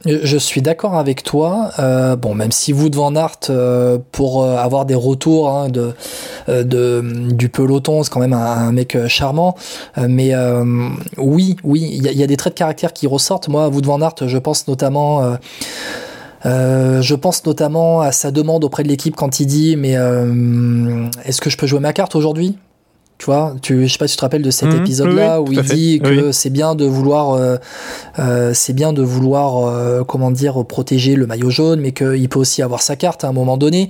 Je suis d'accord avec toi. Euh, bon, même si vous devant Art, euh, pour euh, avoir des retours hein, de, de, du peloton, c'est quand même un, mec charmant. mais oui, oui, il y, a des traits de caractère qui ressortent. Moi, vous devant Art, je pense notamment. je pense notamment à sa demande auprès de l'équipe quand il dit mais est-ce que je peux jouer ma carte aujourd'hui? Tu vois, tu, je sais pas si tu te rappelles de cet mhm. épisode-là où il dit que c'est bien de vouloir, euh, euh, c'est bien de vouloir, euh, comment dire, protéger le maillot jaune, mais qu'il peut aussi avoir sa carte à un moment donné.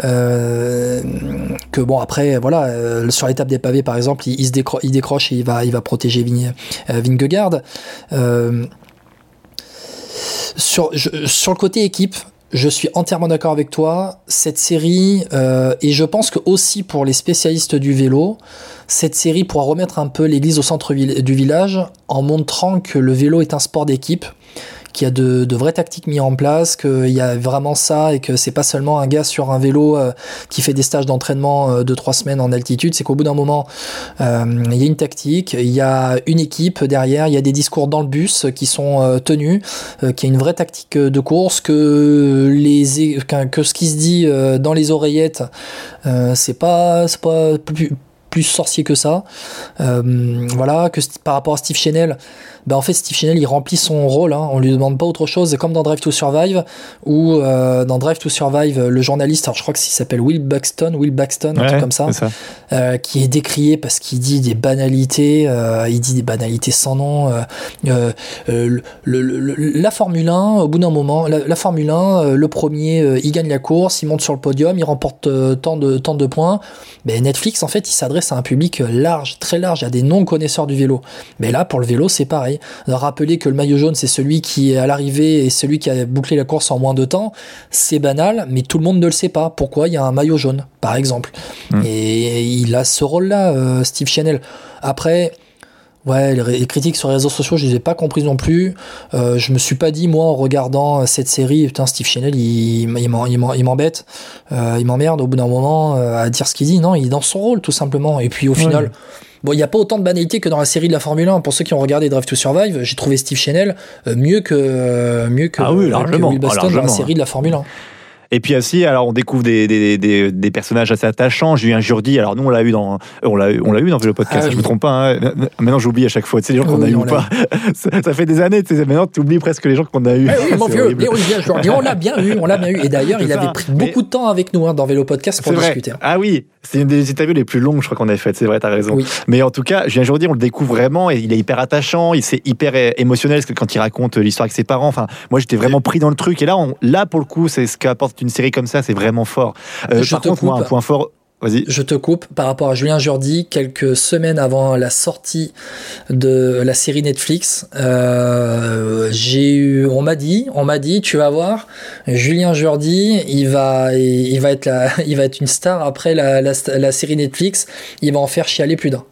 que bon, après, voilà, sur l'étape des pavés, par exemple, il, se il décroche et il va, il va protéger Vingegaard. sur, sur le côté équipe, je suis entièrement d'accord avec toi. Cette série, euh, et je pense que aussi pour les spécialistes du vélo, cette série pourra remettre un peu l'église au centre du village en montrant que le vélo est un sport d'équipe qu'il y a de, vraies tactiques mises en place, qu'il y a vraiment ça et que c'est pas seulement un gars sur un vélo euh, qui fait des stages d'entraînement euh, de trois semaines en altitude, c'est qu'au bout d'un moment, euh, il y a une tactique, il y a une équipe derrière, il y a des discours dans le bus qui sont tenus, qu'il y a une vraie tactique de course, que les que ce qui se dit dans les oreillettes, c'est pas pas plus, plus sorcier que ça. voilà, que par rapport à Steve Chenel, bah en fait Steve Chenel il remplit son rôle, hein, on lui demande pas autre chose, comme dans Drive to Survive, où euh, dans Drive to Survive, le journaliste, alors je crois qu'il s'appelle Will Buxton, Will Buxton, un truc comme ça, Euh, qui est décrié parce qu'il dit des banalités, euh, il dit des banalités sans nom. Euh, euh, le, le, la Formule 1, au bout d'un moment, la, la Formule 1, le premier, il gagne la course, il monte sur le podium, il remporte tant de, tant de points. Mais Netflix, en fait, il s'adresse à un public large, très large, à des non-connaisseurs du vélo. Mais là, pour le vélo, c'est pareil. Rappeler que le maillot jaune, c'est celui qui est à l'arrivée et celui qui a bouclé la course en moins de temps, c'est banal, mais tout le monde ne le sait pas. Pourquoi il y a un maillot jaune, par exemple? Hmm. Et il a ce rôle-là, euh, Steve Chanel. Après, Ouais, les, critiques sur les réseaux sociaux, je les ai pas comprises non plus. Euh, je me suis pas dit, moi, en regardant cette série, putain, Steve Chanel, il, il m'embête, euh, il m'emmerde au bout d'un moment euh, à dire ce qu'il dit. Non, il est dans son rôle, tout simplement. Et puis, au final, Bon, il n'y a pas autant de banalité que dans la série de la Formule 1. Pour ceux qui ont regardé Drive to Survive, j'ai trouvé Steve Chanel euh, mieux que, euh, mieux que, ah oui, largement, Will Baston dans la série de la Formule 1. Et puis aussi, alors on découvre des, des, des, des personnages assez attachants. Julien Jourdi, alors nous on l'a eu dans on l'a on l'a eu dans le podcast. Ah, je me trompe pas. Hein. Maintenant j'oublie à chaque fois. Tu sais les gens qu'on a eu ou pas. Ça, fait des années. Tu sais, maintenant tu oublies presque les gens qu'on a eu. oui, mon vieux, on l'a bien eu, on l'a bien eu. Et d'ailleurs il avait pris beaucoup de temps avec nous hein, dans Vélo Podcast pour discuter. Ah oui, c'est une des interviews les plus longues, je crois qu'on a faites. C'est vrai, t'as raison. Mais en tout cas, Julien Jourdi, on le découvre vraiment et il est hyper attachant. Il c'est hyper émotionnel quand il raconte l'histoire avec ses parents. Enfin, moi j'étais vraiment pris dans le truc. Et là, on, là pour le coup, c'est ce qu'apporte une série comme ça. C'est vraiment fort. Euh, par contre, moi, un point fort. Vas-y. Je te coupe par rapport à Julien Jourdi, quelques semaines avant la sortie de la série Netflix, euh, j'ai eu, on m'a dit, on m'a dit, tu vas voir, Julien Jourdi, il va, il va être la, il va être une star après la, la, la série Netflix, il va en faire chialer plus d'un.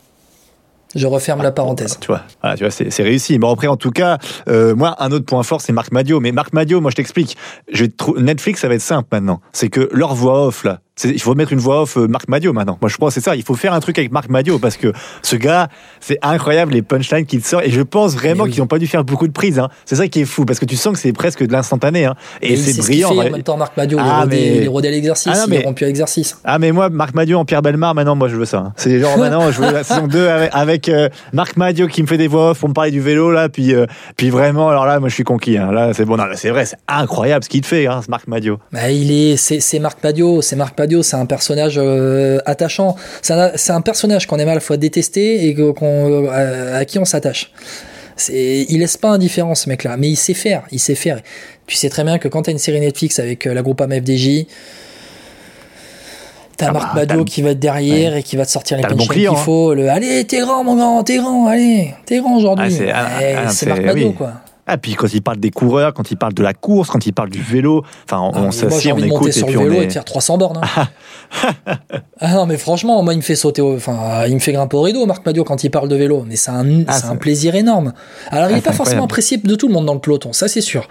Je referme la parenthèse. tu vois, tu vois c'est réussi. Mais après, en tout cas, euh, moi, un autre point fort, c'est Marc Madio. Mais Marc Madio, moi, je t'explique. Netflix, ça va être simple maintenant. C'est que leur voix off, là, il faut mettre une voix off euh, Marc Madio maintenant. Moi, je pense que c'est ça. Il faut faire un truc avec Marc Madio parce que ce gars, c'est incroyable les punchlines qu'il sort. Et je pense vraiment qu'ils n'ont pas dû faire beaucoup de prises. Hein. C'est ça qui est fou parce que tu sens que c'est presque de l'instantané. Hein. Et, c'est brillant. Ce fait, en même temps, Marc Madio, ah, il, rodait, mais... l'exercice, ah, mais... il rompu l'exercice. Ah, mais moi, Marc Madio en Pierre Belmar, maintenant, moi, je veux ça. Hein. C'est genre maintenant, je veux la saison 2 avec, euh, Marc Madio qui me fait des voix off pour me parler du vélo là. Puis, euh, puis vraiment, alors là, moi, je suis conquis. Hein. Là, c'est bon. C'est vrai, c'est incroyable ce qu'il fait, hein, ce Marc Madio. Bah, il est, c'est Marc Madio. C'est Marc Madio. C'est un personnage euh, attachant. C'est un, personnage qu'on aime à la fois détester et euh, à, qui on s'attache. Il laisse pas indifférent ce mec-là, mais il sait faire, il sait faire. Tu sais très bien que quand t'as une série Netflix avec euh, la groupe FDJ, t'as Ah Marc bah, Badio qui va être derrière et qui va te sortir les bon punchlines client, qu'il hein. faut. Le, allez, t'es grand, mon grand, t'es grand, allez, t'es grand aujourd'hui. Ah, c'est- ah, ah, Marc Badio, oui. quoi. Ah, puis quand il parle des coureurs, quand il parle de la course, quand il parle du vélo, enfin, on, Ah, on s'assied, on écoute et sur puis le on vélo et est. de faire 300 bornes. hein. ah non, mais franchement, moi, il me fait sauter, au- enfin, il me fait grimper au rideau, Marc Madio, quand il parle de vélo. Mais c'est un, Ah, c'est un c'est- plaisir énorme. Alors, il Ah, n'est pas c'est forcément apprécié de tout le monde dans le peloton, ça, c'est sûr.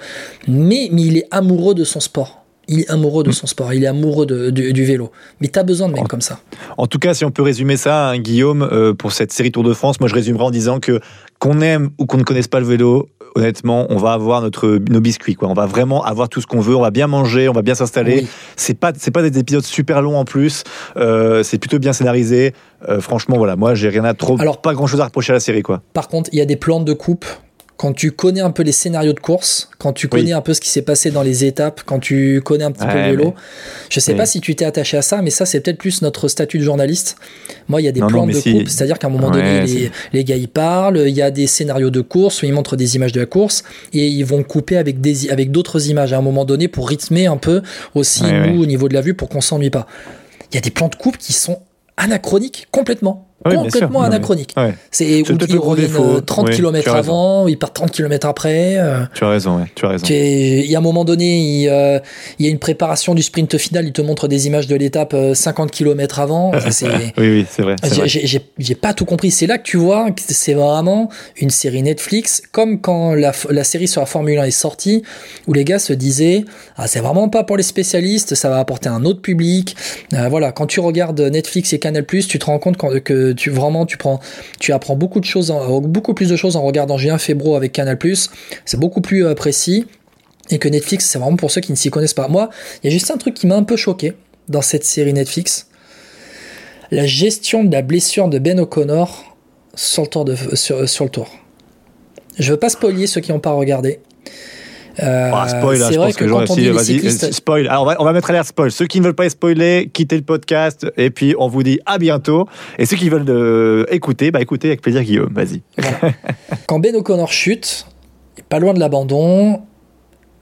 Mais, mais il est amoureux de son sport. Il est amoureux de Mm. son sport. Il est amoureux de- du, du vélo. Mais t'as besoin de mecs comme ça. En tout cas, si on peut résumer ça, hein, Guillaume, euh, pour cette série Tour de France, moi je résumerai en disant que qu'on aime ou qu'on ne connaisse pas le vélo, honnêtement, on va avoir notre nos biscuits quoi. On va vraiment avoir tout ce qu'on veut, on va bien manger, on va bien s'installer. Oui. C'est pas c'est pas des épisodes super longs en plus. Euh, c'est plutôt bien scénarisé. Euh, franchement, voilà, moi j'ai rien à trop, Alors- pas grand chose à reprocher à la série quoi. Par contre, il y a des plans de coupe. Quand tu connais un peu les scénarios de course, quand tu connais Oui. un peu ce qui s'est passé dans les étapes, quand tu connais un petit peu le vélo, mais- je sais Oui. pas si tu t'es attaché à ça, mais ça c'est peut-être plus notre statut de journaliste. Moi, il y a des Non, plans de si. coupe, c'est-à-dire qu'à un moment Ouais, donné, les, les gars ils parlent, il y a des scénarios de course où ils montrent des images de la course et ils vont couper avec des avec d'autres images à un moment donné pour rythmer un peu aussi Ouais, nous au niveau de la vue pour qu'on s'ennuie pas. Il y a des plans de coupe qui sont anachroniques complètement. Oui, bien sûr. complètement anachroniques. Ouais, C'est où ils reviennent défaut. euh, 30 Oui, km avant, ils partent 30 km après. euh, tu as raison, ouais, tu as raison. Il y a un moment donné, il, euh, il y a une préparation du sprint final, il te montre des images de l'étape euh, 50 km avant. Enfin, Oui, oui, c'est vrai. j'ai- pas tout compris. C'est là que tu vois que c'est vraiment une série Netflix, comme quand la, la série sur la Formule 1 est sortie, où les gars se disaient ah, c'est vraiment pas pour les spécialistes, ça va apporter un autre public. Euh, voilà, quand tu regardes Netflix et Canal+, tu te rends compte quand- tu vraiment tu prends, tu apprends beaucoup de choses, en- beaucoup plus de choses en regardant Julien Febro avec Canal+. C'est beaucoup plus euh, précis. Et que Netflix, c'est vraiment pour ceux qui ne s'y connaissent pas. Moi, il y a juste un truc qui m'a un peu choqué dans cette série Netflix la gestion de la blessure de Ben O'Connor sur le tour. De, sur, sur le tour. Je veux pas spoiler ceux qui n'ont pas regardé. Euh, Ah, spoil, c'est je vrai que que, quand on dit cyclistes, spoil. Alors, on va, on va mettre alerte spoil. Ceux qui ne veulent pas spoilés, quittez le podcast et puis on vous dit à bientôt. Et ceux qui veulent euh, écouter, bah écoutez avec plaisir Guillaume, vas-y. Voilà. Quand Ben O'Connor chute, pas loin de l'abandon,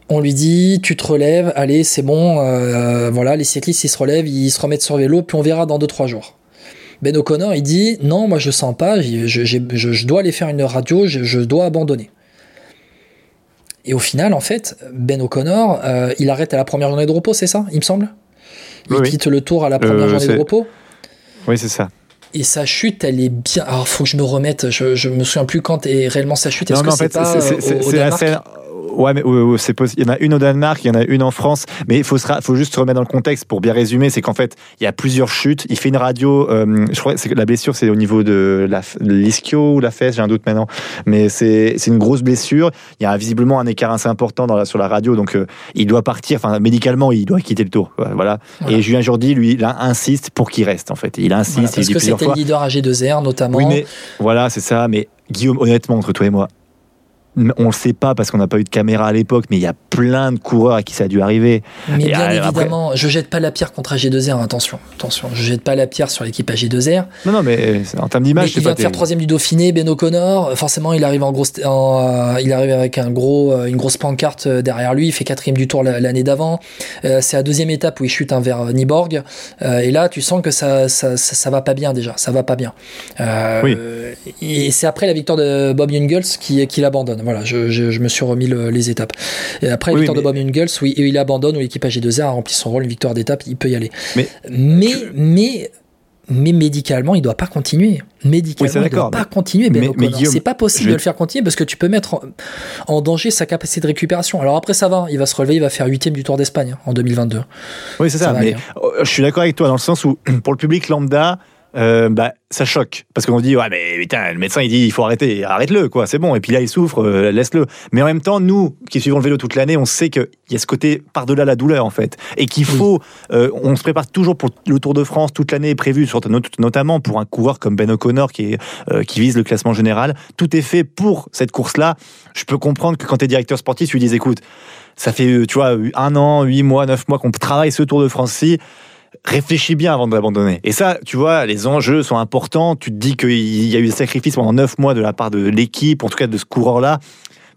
on lui dit tu te relèves, allez c'est bon, euh, voilà les cyclistes ils se relèvent, ils se remettent sur vélo, puis on verra dans 2-3 jours. Ben O'Connor il dit non moi je sens pas, je, je- j'ai- je- je dois aller faire une radio, je dois abandonner. Et au final en fait Ben O'Connor euh, il arrête à la première journée de repos c'est ça il me semble? Il Oui, oui. quitte le tour à la première Euh, journée de repos? Oui, c'est ça. et sa chute, elle est bien. Alors, faut que je me remette. Je, je me souviens plus quand est réellement sa chute. Est-ce que c'est pas c'est- au- Danemark? Ouais, mais ouais, ouais, c'est possible. Il y en a une au Danemark, il y en a une en France. Mais il faut, se ra- faut juste se remettre dans le contexte pour bien résumer. C'est qu'en fait, il y a plusieurs chutes. Il fait une radio. euh, je crois que la blessure, c'est au niveau de la f- de l'ischio ou la fesse, j'ai un doute maintenant. Mais c'est c'est une grosse blessure. Il y a visiblement un écart assez important dans la, sur la radio. Donc, euh, il doit partir. Enfin, médicalement, il doit quitter le tour. Voilà. Voilà. Et Julien Jordi, lui, il insiste pour qu'il reste, en fait. Il insiste, Voilà, il parce dit que c'était le leader AG2R notamment. Oui, mais voilà, c'est ça. Mais Guillaume, honnêtement, entre toi et moi, on le sait pas parce qu'on n'a pas eu de caméra à l'époque, mais il y a plein de coureurs à qui ça a dû arriver. Mais Et bien après- évidemment, je jette pas la pierre contre AG2R. Attention, attention, je jette pas la pierre sur l'équipe AG2R. Non, non, mais euh, en termes d'image, il vient de faire troisième du Dauphiné, Ben O'Connor. Forcément, il arrive en gros, en, euh, il arrive avec un gros, euh, une grosse pancarte euh, derrière lui. Il fait quatrième du tour la- l'année d'avant. Euh, c'est la deuxième étape où il chute un vers euh, Nyborg. Euh, et là, tu sens que ça, ça, ça, ça va pas bien déjà. Ça va pas bien. Euh, Oui. Et c'est après la victoire de Bob Jungels qui, qui l'abandonne. Voilà, je, je, je me suis remis le- les étapes. Et après Oui, victoire de mais- Bob Jungels, oui, il abandonne où l'équipe AG2R a rempli son rôle, une victoire d'étape, il peut y aller. Mais mais, mais, mais médicalement, il doit pas continuer. Médicalement, Oui, il doit pas mais- continuer. Ben mais- c'est pas possible je- de le faire continuer parce que tu peux mettre en, en danger sa capacité de récupération. Alors après, ça va, il va se relever, il va faire huitième du Tour d'Espagne hein, en 2022. Oui, c'est ça. Ça mais euh, je suis d'accord avec toi dans le sens où, pour le public lambda, euh, bah, ça choque. Parce qu'on dit, ouais, mais putain, le médecin, il dit, il faut arrêter. Arrête-le, quoi. C'est bon. Et puis là, il souffre, euh, laisse-le. Mais en même temps, nous, qui suivons le vélo toute l'année, on sait qu'il y a ce côté par-delà la douleur, en fait. Et qu'il faut, euh, on se prépare toujours pour le Tour de France. Toute l'année est prévue, sur- not- notamment pour un coureur comme Ben O'Connor qui, est, qui vise le classement général. Tout est fait pour cette course-là. Je peux comprendre que quand tu es directeur sportif, tu lui dis, écoute, ça fait, tu vois, un an, huit mois, neuf mois qu'on travaille ce Tour de France-ci réfléchis bien avant d'abandonner. Et ça, tu vois, les enjeux sont importants. Tu te dis qu'il y a eu des sacrifices pendant neuf mois de la part de l'équipe, en tout cas de ce coureur-là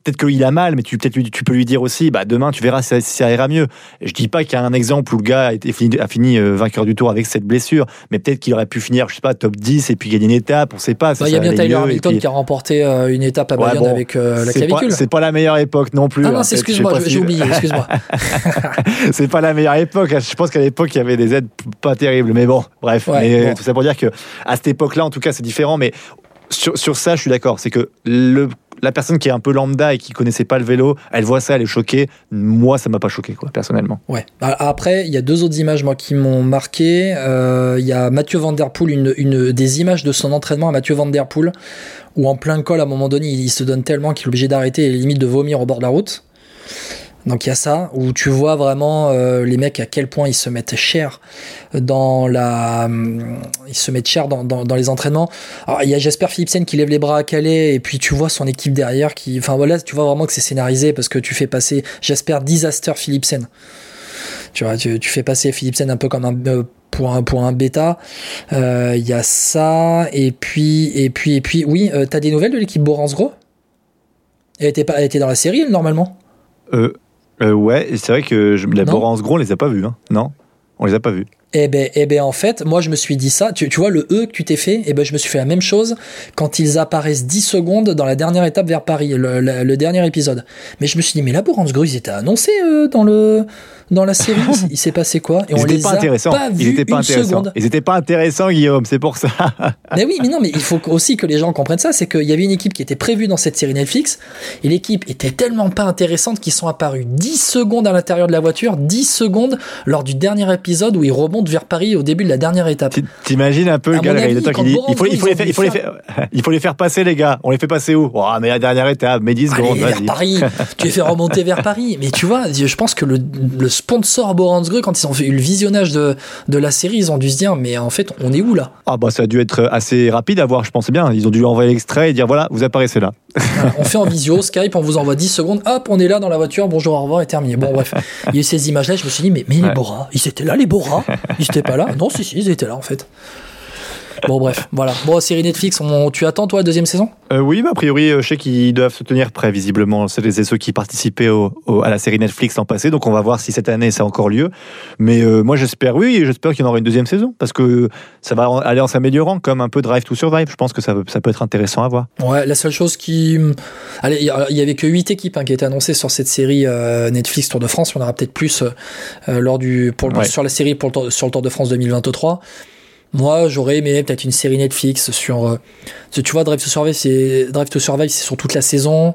peut-être qu'il a mal, mais tu, peut-être tu peux lui dire aussi, bah, demain, tu verras si ça, ira mieux. Je dis pas qu'il y a un exemple où le gars a, été fini, a fini euh, vainqueur du tour avec cette blessure, mais peut-être qu'il aurait pu finir, je sais pas, top 10 et puis gagner une étape, on sait pas. Bah, il y a bien Tyler Hamilton qui a remporté euh, une étape à Bayonne avec euh, la clavicule. C'est pas la meilleure époque non plus. Ah non, hein, excuse-moi, j'ai oublié, excuse-moi. c'est pas la meilleure époque. Je pense qu'à l'époque, il y avait des aides pas terribles, mais bon, bref. mais tout ça pour dire que à cette époque-là, en tout cas, c'est différent, mais sur, sur, ça, je suis d'accord. C'est que le la personne qui est un peu lambda et qui connaissait pas le vélo, elle voit ça, elle est choquée. Moi, ça m'a pas choqué, quoi, personnellement. Ouais. Bah, après, il y a deux autres images, moi, qui m'ont marqué. Euh, il y a Mathieu Van une, des images de son entraînement à Mathieu Van Der où en plein col, à un moment donné, il, il se donne tellement qu'il est obligé d'arrêter et limite de vomir au bord de la route. Donc il y a ça où tu vois vraiment euh, les mecs à quel point ils se mettent cher dans la, ils se mettent cher dans, dans, les entraînements. Alors il y a Jasper Philipsen qui lève les bras à Calais et puis tu vois son équipe derrière qui, enfin voilà, tu vois vraiment que c'est scénarisé parce que tu fais passer Jasper Disaster Philipsen. Tu vois, tu, fais passer Philipsen un peu comme un euh, pour un pour un bêta. Euh, il y a ça et puis et puis et puis oui, t'as des nouvelles de l'équipe Borans Gros? Elle était pas, elle était dans la série normalement? Euh, euh, ouais, c'est vrai que je, la Borance Gros, on les a pas vus, hein. non On les a pas vus. Eh ben, eh ben, en fait, moi, je me suis dit ça. Tu, tu vois, le E que tu t'es fait, eh ben, je me suis fait la même chose quand ils apparaissent 10 secondes dans la dernière étape vers Paris, le, dernier épisode. Mais je me suis dit, mais la Borance Gros, ils étaient annoncés euh, dans le, dans la série, il s'est passé quoi? Et on les pas a pas vus Ils étaient pas intéressants. Ils étaient pas intéressants, Guillaume. C'est pour ça. mais oui, mais non, mais il faut aussi que les gens comprennent ça. C'est qu'il y avait une équipe qui était prévue dans cette série Netflix, et l'équipe était tellement pas intéressante qu'ils sont apparus 10 secondes à l'intérieur de la voiture, 10 secondes lors du dernier épisode où ils vers Paris au début de la dernière étape. T'imagines un peu le gars, il faut, il, faut les faire, il, faut les faire, il faut les faire passer, les gars. On les fait passer où? Oh, Mais la dernière étape, mais 10 secondes. vers Paris. tu les fais remonter vers Paris. Mais tu vois, je pense que le, le sponsor quand ils ont fait le visionnage de, de la série, ils ont dû se dire, mais en fait, on est où là? Ah bah ça a dû être assez rapide à voir, je pense bien. Ils ont dû envoyer l'extrait et dire, voilà, vous apparaissez là. on fait en visio, Skype, on vous envoie 10 secondes, hop, on est là dans la voiture, bonjour, au revoir, et terminé. Bon, bref, il y a eu ces images-là, je me suis dit, mais, mais les Bora, ils étaient là, les Bora Ils étaient pas là Non, si, si, ils étaient là en fait. Bon, bref, voilà. Bon, série Netflix, on, tu attends, toi, la deuxième saison? Euh, Oui, a priori, euh, je sais qu'ils doivent se tenir prêts, visiblement. C'est ceux qui participaient à la série Netflix l'an passé, donc on va voir si cette année ça a encore lieu. Mais euh, moi, j'espère, oui, j'espère qu'il y en aura une deuxième saison, parce que ça va aller en s'améliorant, comme un peu Drive to Survive. Je pense que ça, ça peut être intéressant à voir. Ouais, la seule chose qui. Allez, il y avait que 8 équipes hein, qui étaient annoncées sur cette série Netflix Tour de France. En aura peut-être plus lors du, pour, sur la série pour le, sur le Tour de France 2023. Moi, j'aurais aimé peut-être une série Netflix sur. Euh, tu vois, Drive to Survive, c'est Drive to Survive, c'est sur toute la saison.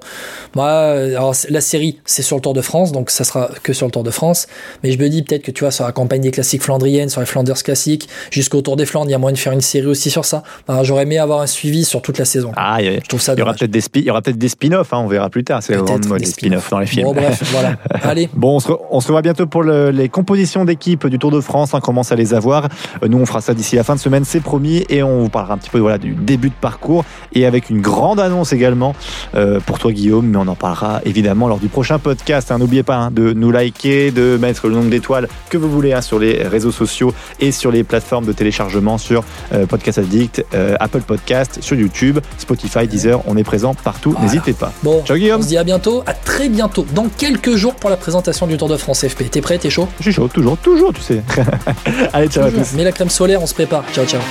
Moi, alors, la série, c'est sur le Tour de France, donc ça sera que sur le Tour de France. Mais je me dis peut-être que tu vois, sur la campagne des classiques flandriennes, sur les Flanders classiques, jusqu'au Tour des Flandres, il y a moyen de faire une série aussi sur ça. j'aurais aimé avoir un suivi sur toute la saison. Ah, je trouve ça. Il y aura peut-être des, il y aura peut-être des spin-offs, hein, on verra plus tard. C'est vraiment des spin-offs dans les films. Bon, bref, voilà. Allez. Bon, on se, on se revoit bientôt pour les compositions d'équipe du Tour de France. On commence à les avoir. Euh, nous, on fera ça d'ici la fin de semaine, c'est promis. Et on vous parlera un petit peu voilà, du début de parcours et avec une grande annonce également euh, pour toi, Guillaume. Mais on en parlera évidemment lors du prochain podcast. Hein. N'oubliez pas hein, de nous liker, de mettre le nombre d'étoiles que vous voulez hein, sur les réseaux sociaux et sur les plateformes de téléchargement sur euh, Podcast Addict, Apple Podcast, sur YouTube, Spotify, Deezer. On est présent partout. N'hésitez pas. Bon, ciao Guillaume. On se dit à bientôt, à très bientôt, dans quelques jours pour la présentation du Tour de France FP. T'es prêt? T'es chaud? Je suis chaud, toujours, toujours, tu sais. Allez, ciao à tous. Mets la crème solaire, on se prépare. Châu